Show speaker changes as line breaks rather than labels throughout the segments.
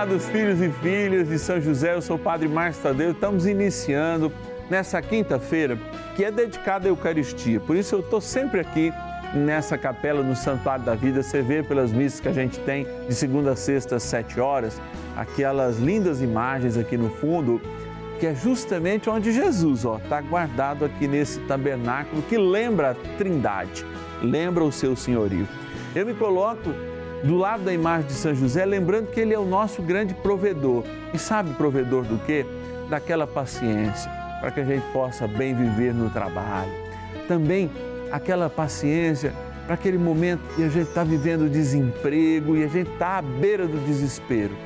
amados filhos e filhas de São José, eu sou o Padre Márcio Tadeu. Estamos iniciando nessa quinta-feira que é dedicada à Eucaristia. Por isso eu estou sempre aqui nessa capela no Santuário da Vida. Você vê pelas missas que a gente tem de segunda a sexta às sete horas, aquelas lindas imagens aqui no fundo, que é justamente onde Jesus está guardado aqui nesse tabernáculo que lembra a Trindade, lembra o seu senhorio. Eu me coloco do lado da imagem de São José, lembrando que ele é o nosso grande provedor. E sabe provedor do quê? Daquela paciência, para que a gente possa bem viver no trabalho. Também aquela paciência para aquele momento que a gente está vivendo desemprego e a gente está à beira do desespero,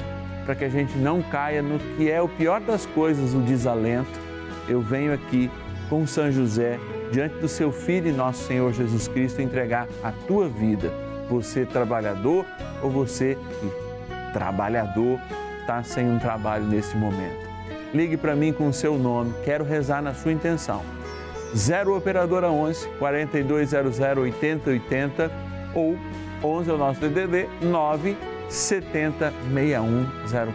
para que a gente não caia no que é o pior das coisas, o desalento. Eu venho aqui com São José, diante do seu Filho e nosso Senhor Jesus Cristo, entregar a tua vida você trabalhador ou você que trabalhador está sem um trabalho nesse momento. Ligue para mim com o seu nome, quero rezar na sua intenção. 0 Operadora 11 4200 8080 ou 11 é o nosso DDD 9 70 61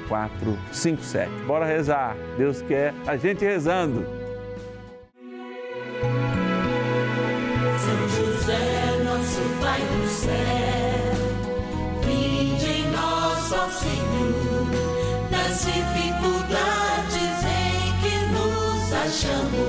0457. Bora rezar. Deus quer a gente rezando. 舍不。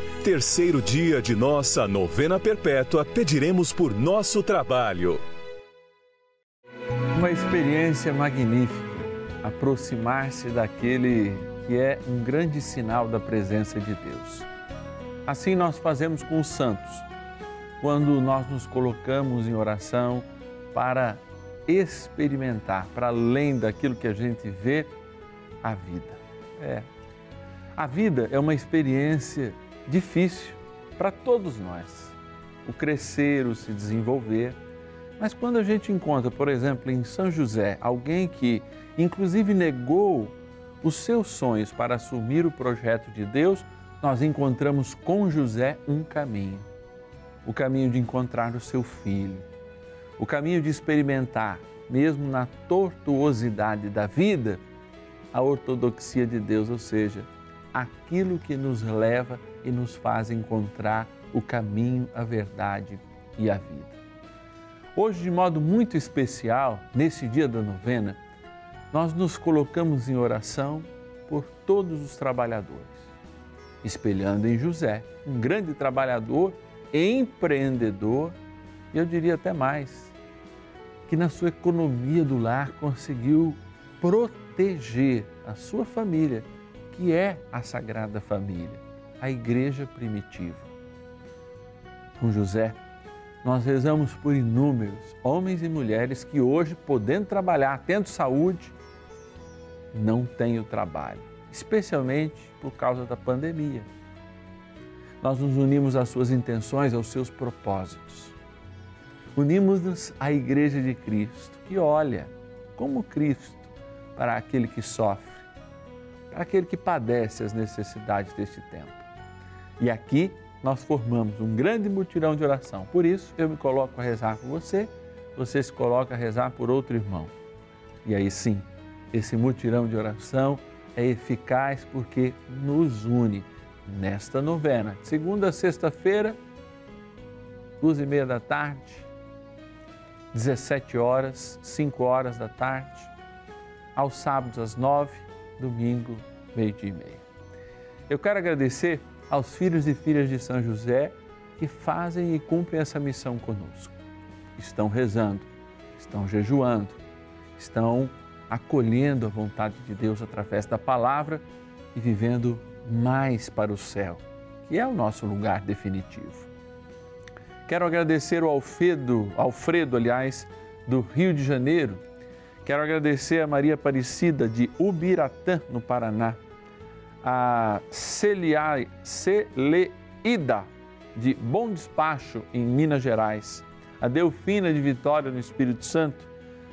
terceiro dia de nossa novena perpétua, pediremos por nosso trabalho.
Uma experiência magnífica aproximar-se daquele que é um grande sinal da presença de Deus. Assim nós fazemos com os santos, quando nós nos colocamos em oração para experimentar, para além daquilo que a gente vê, a vida. É, a vida é uma experiência difícil para todos nós. O crescer, o se desenvolver. Mas quando a gente encontra, por exemplo, em São José, alguém que inclusive negou os seus sonhos para assumir o projeto de Deus, nós encontramos com José um caminho. O caminho de encontrar o seu filho. O caminho de experimentar, mesmo na tortuosidade da vida, a ortodoxia de Deus, ou seja, aquilo que nos leva e nos faz encontrar o caminho, a verdade e a vida. Hoje, de modo muito especial, nesse dia da novena, nós nos colocamos em oração por todos os trabalhadores, espelhando em José, um grande trabalhador, empreendedor e eu diria até mais, que na sua economia do lar conseguiu proteger a sua família que é a Sagrada Família, a Igreja primitiva. Com José, nós rezamos por inúmeros homens e mulheres que hoje, podendo trabalhar, tendo saúde, não têm o trabalho, especialmente por causa da pandemia. Nós nos unimos às suas intenções, aos seus propósitos. Unimos-nos à Igreja de Cristo, que olha como Cristo para aquele que sofre, para aquele que padece as necessidades deste tempo. E aqui nós formamos um grande mutirão de oração. Por isso, eu me coloco a rezar por você, você se coloca a rezar por outro irmão. E aí sim, esse mutirão de oração é eficaz porque nos une nesta novena. Segunda a sexta-feira, duas e meia da tarde, 17 horas, 5 horas da tarde, aos sábados às 9, domingo, meio-dia e meia. Eu quero agradecer aos filhos e filhas de São José que fazem e cumprem essa missão conosco. Estão rezando, estão jejuando, estão acolhendo a vontade de Deus através da palavra e vivendo mais para o céu, que é o nosso lugar definitivo. Quero agradecer ao Alfredo, Alfredo, aliás, do Rio de Janeiro. Quero agradecer a Maria Aparecida de Ubiratã, no Paraná. A Celeida de Bom Despacho, em Minas Gerais. A Delfina de Vitória, no Espírito Santo.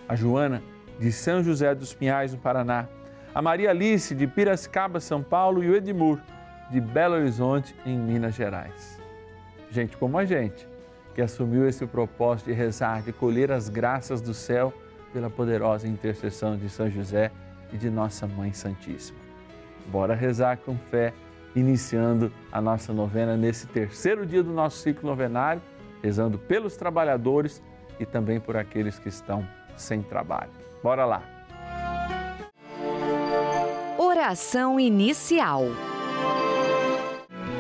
A Joana de São José dos Pinhais, no Paraná. A Maria Alice de Piracicaba, São Paulo. E o Edmur de Belo Horizonte, em Minas Gerais. Gente como a gente que assumiu esse propósito de rezar, de colher as graças do céu pela poderosa intercessão de São José e de Nossa Mãe Santíssima. Bora rezar com fé, iniciando a nossa novena nesse terceiro dia do nosso ciclo novenário, rezando pelos trabalhadores e também por aqueles que estão sem trabalho. Bora lá!
Oração inicial.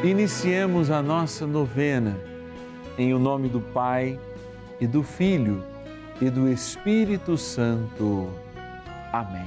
Iniciemos a nossa novena em o nome do Pai e do Filho e do Espírito Santo. Amém.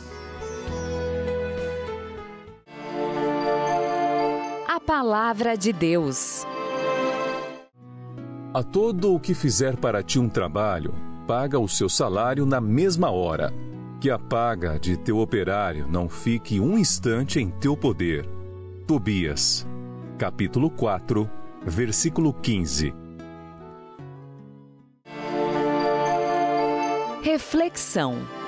Palavra de Deus.
A todo o que fizer para ti um trabalho, paga o seu salário na mesma hora. Que a paga de teu operário não fique um instante em teu poder. Tobias, capítulo 4, versículo 15.
Reflexão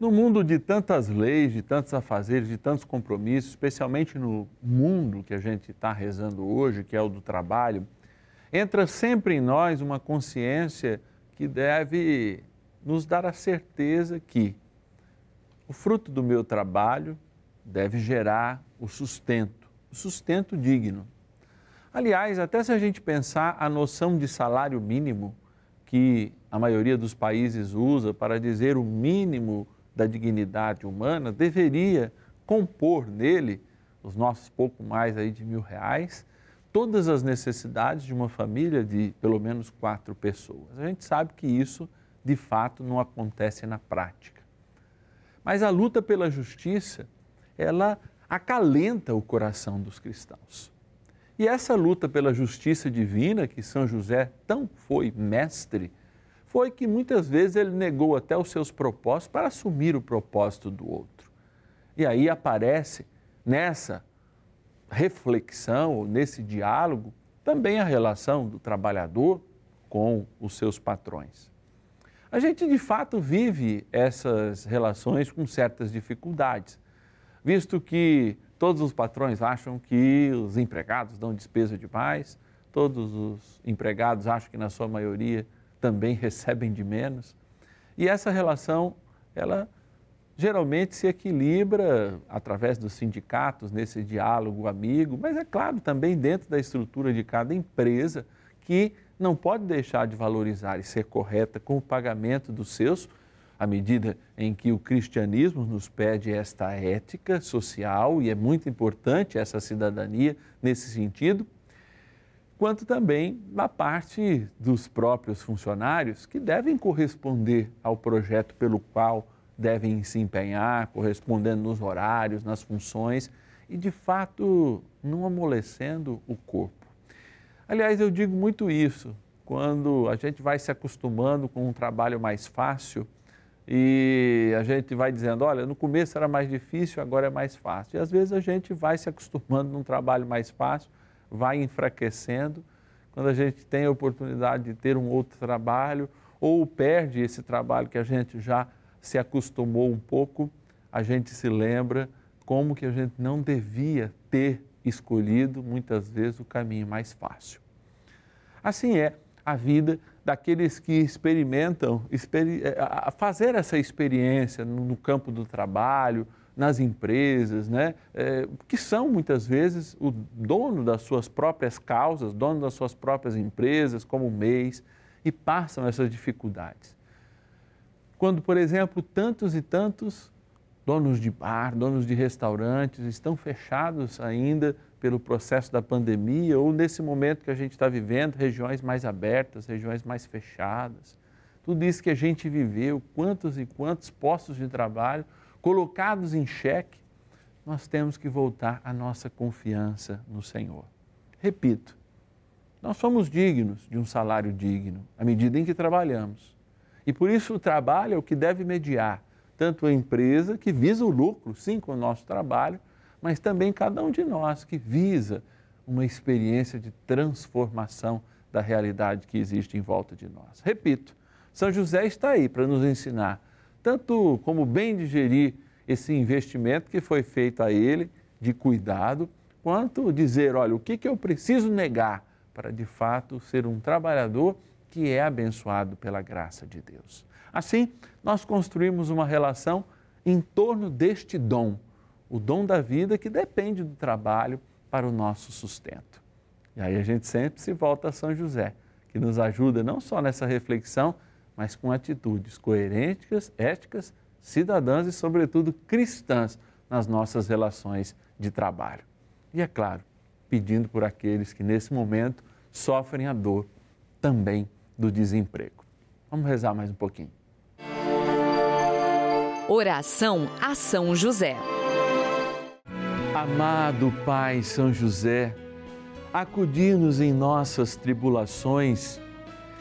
no mundo de tantas leis, de tantos afazeres, de tantos compromissos, especialmente no mundo que a gente está rezando hoje, que é o do trabalho, entra sempre em nós uma consciência que deve nos dar a certeza que O fruto do meu trabalho deve gerar o sustento, o sustento digno. Aliás, até se a gente pensar a noção de salário mínimo que a maioria dos países usa para dizer o mínimo da dignidade humana, deveria compor nele, os nossos pouco mais aí de mil reais, todas as necessidades de uma família de pelo menos quatro pessoas. A gente sabe que isso, de fato, não acontece na prática. Mas a luta pela justiça, ela acalenta o coração dos cristãos. E essa luta pela justiça divina, que São José tão foi mestre, foi que muitas vezes ele negou até os seus propósitos para assumir o propósito do outro. E aí aparece nessa reflexão, nesse diálogo, também a relação do trabalhador com os seus patrões. A gente de fato vive essas relações com certas dificuldades, visto que Todos os patrões acham que os empregados dão despesa demais, todos os empregados acham que, na sua maioria, também recebem de menos. E essa relação, ela geralmente se equilibra através dos sindicatos, nesse diálogo amigo, mas é claro, também dentro da estrutura de cada empresa, que não pode deixar de valorizar e ser correta com o pagamento dos seus à medida em que o cristianismo nos pede esta ética social, e é muito importante essa cidadania nesse sentido, quanto também da parte dos próprios funcionários que devem corresponder ao projeto pelo qual devem se empenhar, correspondendo nos horários, nas funções e, de fato, não amolecendo o corpo. Aliás, eu digo muito isso quando a gente vai se acostumando com um trabalho mais fácil e a gente vai dizendo, olha, no começo era mais difícil, agora é mais fácil. E às vezes a gente vai se acostumando num trabalho mais fácil, vai enfraquecendo. Quando a gente tem a oportunidade de ter um outro trabalho, ou perde esse trabalho que a gente já se acostumou um pouco, a gente se lembra como que a gente não devia ter escolhido muitas vezes o caminho mais fácil. Assim é a vida daqueles que experimentam eh, fazer essa experiência no campo do trabalho, nas empresas, né? É, que são muitas vezes o dono das suas próprias causas, dono das suas próprias empresas, como mês, e passam essas dificuldades. Quando, por exemplo, tantos e tantos donos de bar, donos de restaurantes estão fechados ainda pelo processo da pandemia ou nesse momento que a gente está vivendo, regiões mais abertas, regiões mais fechadas. Tudo isso que a gente viveu, quantos e quantos postos de trabalho colocados em xeque, nós temos que voltar a nossa confiança no Senhor. Repito, nós somos dignos de um salário digno à medida em que trabalhamos. E por isso o trabalho é o que deve mediar tanto a empresa que visa o lucro, sim, com o nosso trabalho, mas também cada um de nós que visa uma experiência de transformação da realidade que existe em volta de nós. Repito, São José está aí para nos ensinar tanto como bem digerir esse investimento que foi feito a ele de cuidado, quanto dizer, olha, o que, que eu preciso negar para de fato ser um trabalhador que é abençoado pela graça de Deus. Assim, nós construímos uma relação em torno deste dom o dom da vida que depende do trabalho para o nosso sustento. E aí a gente sempre se volta a São José, que nos ajuda não só nessa reflexão, mas com atitudes coerentes, éticas, cidadãs e, sobretudo, cristãs nas nossas relações de trabalho. E, é claro, pedindo por aqueles que nesse momento sofrem a dor também do desemprego. Vamos rezar mais um pouquinho.
Oração a São José.
Amado Pai São José, acudir-nos em nossas tribulações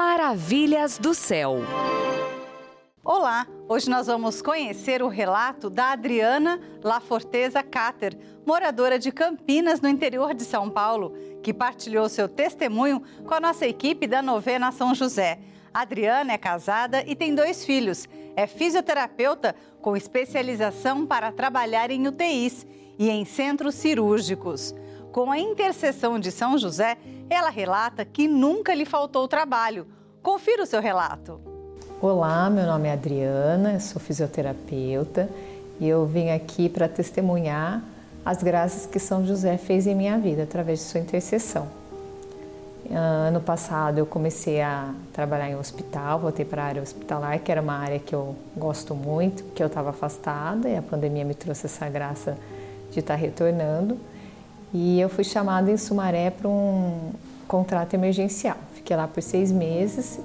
Maravilhas do céu.
Olá, hoje nós vamos conhecer o relato da Adriana Laforteza Cater, moradora de Campinas, no interior de São Paulo, que partilhou seu testemunho com a nossa equipe da novena São José. Adriana é casada e tem dois filhos. É fisioterapeuta com especialização para trabalhar em UTIs e em centros cirúrgicos. Com a intercessão de São José, ela relata que nunca lhe faltou trabalho. Confira o seu relato.
Olá, meu nome é Adriana, sou fisioterapeuta e eu vim aqui para testemunhar as graças que São José fez em minha vida através de sua intercessão. Ano passado eu comecei a trabalhar em hospital, voltei para a área hospitalar, que era uma área que eu gosto muito, que eu estava afastada e a pandemia me trouxe essa graça de estar retornando. E eu fui chamada em Sumaré para um contrato emergencial. Fiquei lá por seis meses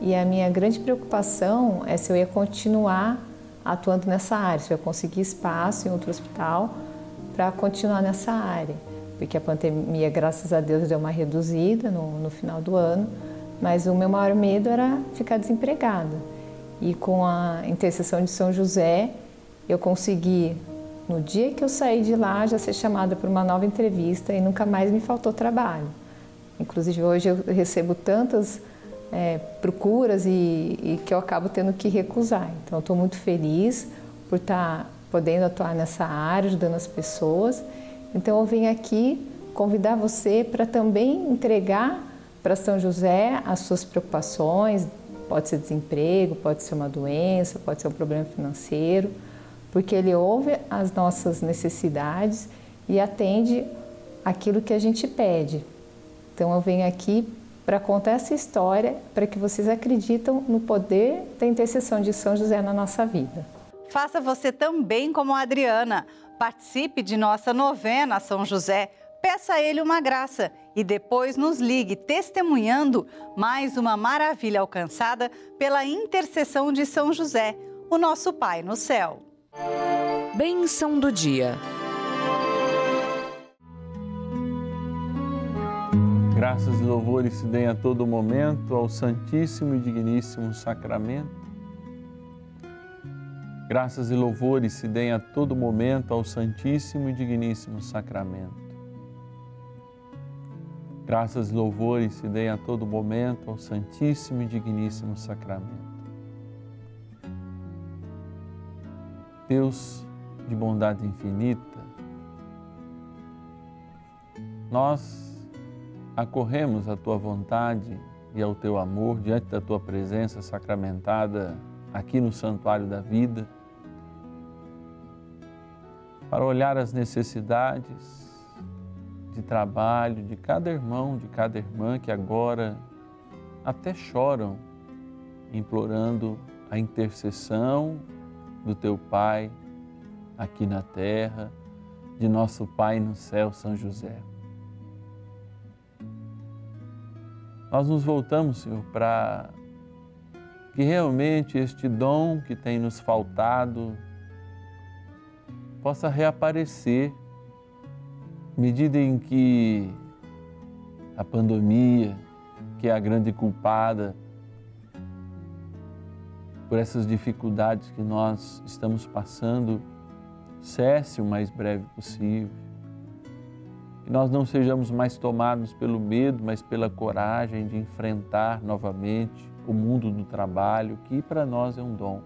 e a minha grande preocupação é se eu ia continuar atuando nessa área, se eu ia conseguir espaço em outro hospital para continuar nessa área. Porque a pandemia, graças a Deus, deu uma reduzida no, no final do ano, mas o meu maior medo era ficar desempregada. E com a intercessão de São José, eu consegui, no dia que eu saí de lá, já ser chamada para uma nova entrevista e nunca mais me faltou trabalho. Inclusive, hoje eu recebo tantas é, procuras e, e, que eu acabo tendo que recusar. Então, estou muito feliz por estar tá podendo atuar nessa área, ajudando as pessoas. Então, eu vim aqui convidar você para também entregar para São José as suas preocupações. Pode ser desemprego, pode ser uma doença, pode ser um problema financeiro, porque ele ouve as nossas necessidades e atende aquilo que a gente pede. Então, eu venho aqui para contar essa história, para que vocês acreditam no poder da intercessão de São José na nossa vida.
Faça você também como a Adriana. Participe de nossa novena São José. Peça a ele uma graça e depois nos ligue testemunhando mais uma maravilha alcançada pela intercessão de São José, o nosso Pai no céu.
Bênção do dia.
Graças e louvores se deem a todo momento ao Santíssimo e Digníssimo Sacramento. Graças e louvores se deem a todo momento ao Santíssimo e Digníssimo Sacramento. Graças e louvores se deem a todo momento ao Santíssimo e Digníssimo Sacramento. Deus de bondade infinita, nós acorremos à tua vontade e ao teu amor diante da tua presença sacramentada aqui no santuário da vida, para olhar as necessidades de trabalho de cada irmão, de cada irmã que agora até choram, implorando a intercessão do teu Pai aqui na terra, de nosso Pai no céu, São José. nós nos voltamos, Senhor, para que realmente este dom que tem nos faltado possa reaparecer, medida em que a pandemia, que é a grande culpada por essas dificuldades que nós estamos passando, cesse o mais breve possível. Que nós não sejamos mais tomados pelo medo, mas pela coragem de enfrentar novamente o mundo do trabalho, que para nós é um dom.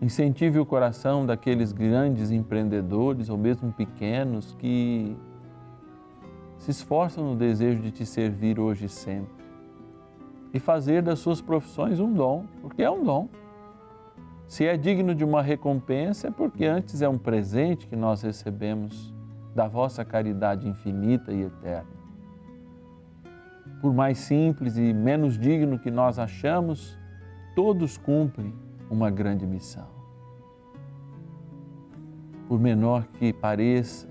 Incentive o coração daqueles grandes empreendedores ou mesmo pequenos que se esforçam no desejo de te servir hoje e sempre e fazer das suas profissões um dom, porque é um dom. Se é digno de uma recompensa, é porque antes é um presente que nós recebemos da vossa caridade infinita e eterna. Por mais simples e menos digno que nós achamos, todos cumprem uma grande missão. Por menor que pareça,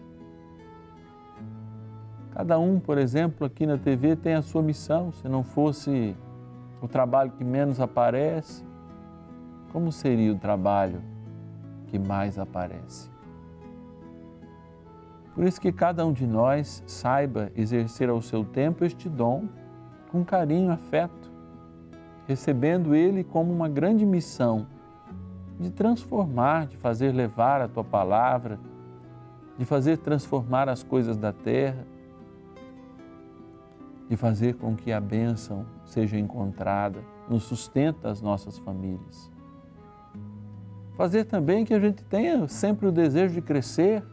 cada um, por exemplo, aqui na TV tem a sua missão. Se não fosse o trabalho que menos aparece, como seria o trabalho que mais aparece? Por isso que cada um de nós saiba exercer ao seu tempo este dom com carinho, afeto, recebendo ele como uma grande missão de transformar, de fazer levar a tua palavra, de fazer transformar as coisas da terra de fazer com que a bênção seja encontrada no sustento das nossas famílias. Fazer também que a gente tenha sempre o desejo de crescer,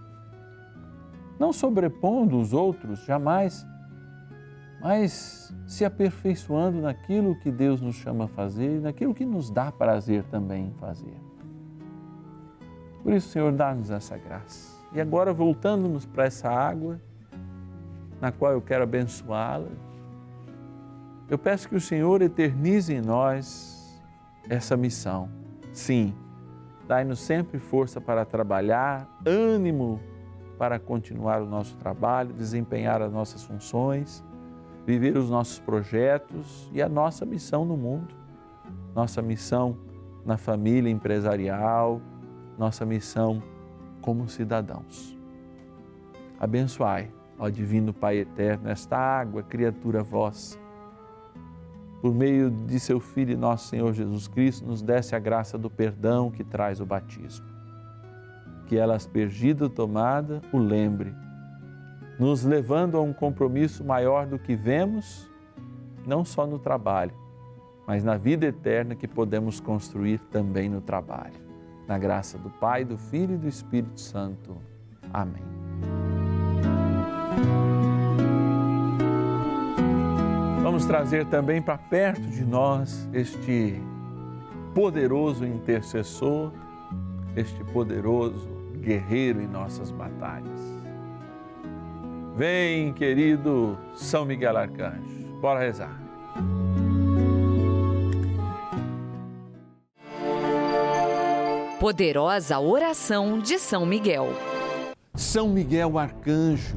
não sobrepondo os outros, jamais, mas se aperfeiçoando naquilo que Deus nos chama a fazer naquilo que nos dá prazer também em fazer. Por isso, Senhor, dá-nos essa graça. E agora, voltando-nos para essa água, na qual eu quero abençoá-la. Eu peço que o Senhor eternize em nós essa missão. Sim, dai-nos sempre força para trabalhar, ânimo para continuar o nosso trabalho, desempenhar as nossas funções, viver os nossos projetos e a nossa missão no mundo, nossa missão na família empresarial, nossa missão como cidadãos. Abençoai Ó Divino Pai Eterno, esta água, criatura vossa, por meio de seu Filho nosso Senhor Jesus Cristo, nos desse a graça do perdão que traz o batismo. Que ela, aspergida ou tomada, o lembre, nos levando a um compromisso maior do que vemos, não só no trabalho, mas na vida eterna que podemos construir também no trabalho. Na graça do Pai, do Filho e do Espírito Santo. Amém. Vamos trazer também para perto de nós este poderoso intercessor, este poderoso guerreiro em nossas batalhas. Vem, querido São Miguel Arcanjo, bora rezar.
Poderosa oração de São Miguel.
São Miguel Arcanjo,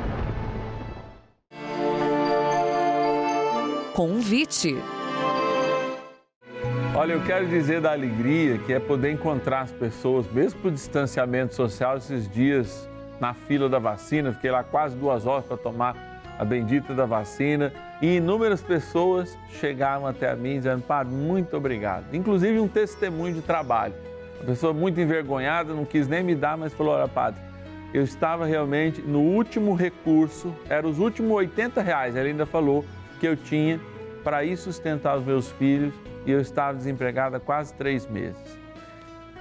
Convite.
Olha, eu quero dizer da alegria que é poder encontrar as pessoas, mesmo por distanciamento social, esses dias na fila da vacina. Fiquei lá quase duas horas para tomar a bendita da vacina e inúmeras pessoas chegaram até a mim dizendo: Padre, muito obrigado. Inclusive um testemunho de trabalho. A pessoa muito envergonhada, não quis nem me dar, mas falou: Olha, Padre, eu estava realmente no último recurso, eram os últimos 80 reais. Ele ainda falou que eu tinha para ir sustentar os meus filhos e eu estava desempregada quase três meses.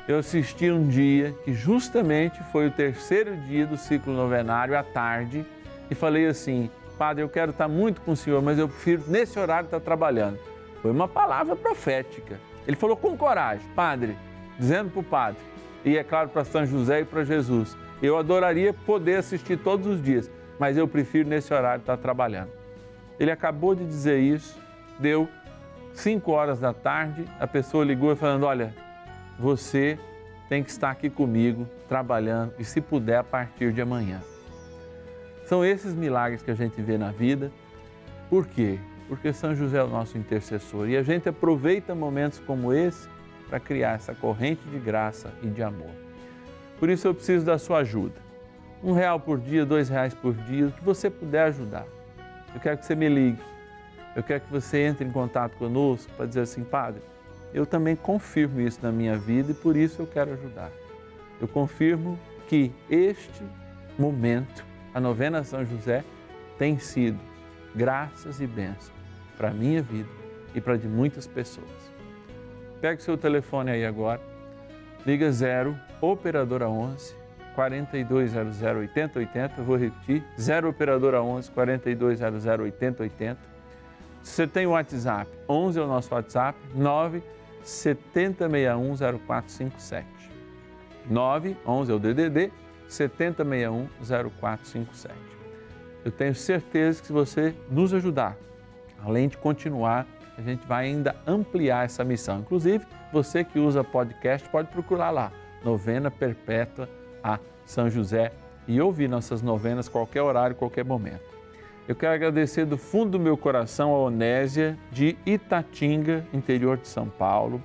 Eu assisti um dia que justamente foi o terceiro dia do ciclo novenário, à tarde, e falei assim: Padre, eu quero estar muito com o senhor, mas eu prefiro nesse horário estar trabalhando. Foi uma palavra profética. Ele falou com coragem, Padre, dizendo para o Padre, e é claro para São José e para Jesus: Eu adoraria poder assistir todos os dias, mas eu prefiro nesse horário estar trabalhando. Ele acabou de dizer isso, deu 5 horas da tarde, a pessoa ligou falando: Olha, você tem que estar aqui comigo, trabalhando, e se puder, a partir de amanhã. São esses milagres que a gente vê na vida. Por quê? Porque São José é o nosso intercessor e a gente aproveita momentos como esse para criar essa corrente de graça e de amor. Por isso eu preciso da sua ajuda. Um real por dia, dois reais por dia, o que você puder ajudar. Eu quero que você me ligue. Eu quero que você entre em contato conosco para dizer assim, Padre, eu também confirmo isso na minha vida e por isso eu quero ajudar. Eu confirmo que este momento, a novena São José, tem sido graças e bênçãos para a minha vida e para de muitas pessoas. Pegue seu telefone aí agora, liga 0, operadora 11 4200 8080, vou repetir, 0 operadora 11 4200 8080. Você tem o WhatsApp, 11 é o nosso WhatsApp, 9 7061 0457. 9 11 é o DDD 7061 0457. Eu tenho certeza que se você nos ajudar, além de continuar, a gente vai ainda ampliar essa missão. Inclusive, você que usa podcast pode procurar lá, Novena Perpétua a São José e ouvir nossas novenas qualquer horário, qualquer momento. Eu quero agradecer do fundo do meu coração a Onésia de Itatinga, interior de São Paulo,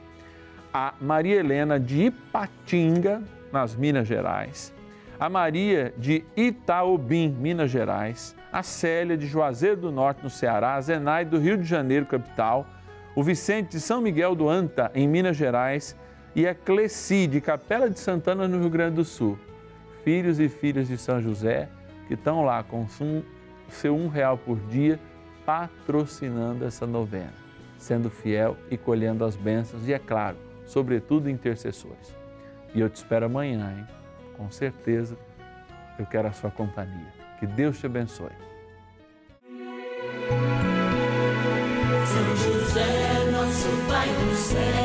a Maria Helena de Ipatinga, nas Minas Gerais, a Maria de Itaobim, Minas Gerais, a Célia de Juazeiro do Norte, no Ceará, a Zenai do Rio de Janeiro, capital, o Vicente de São Miguel do Anta, em Minas Gerais, e a Cleci de Capela de Santana, no Rio Grande do Sul. Filhos e filhas de São José que estão lá com seu um real por dia patrocinando essa novena, sendo fiel e colhendo as bênçãos e, é claro, sobretudo intercessores. E eu te espero amanhã, hein? Com certeza eu quero a sua companhia. Que Deus te abençoe.
São José, nosso Pai do céu,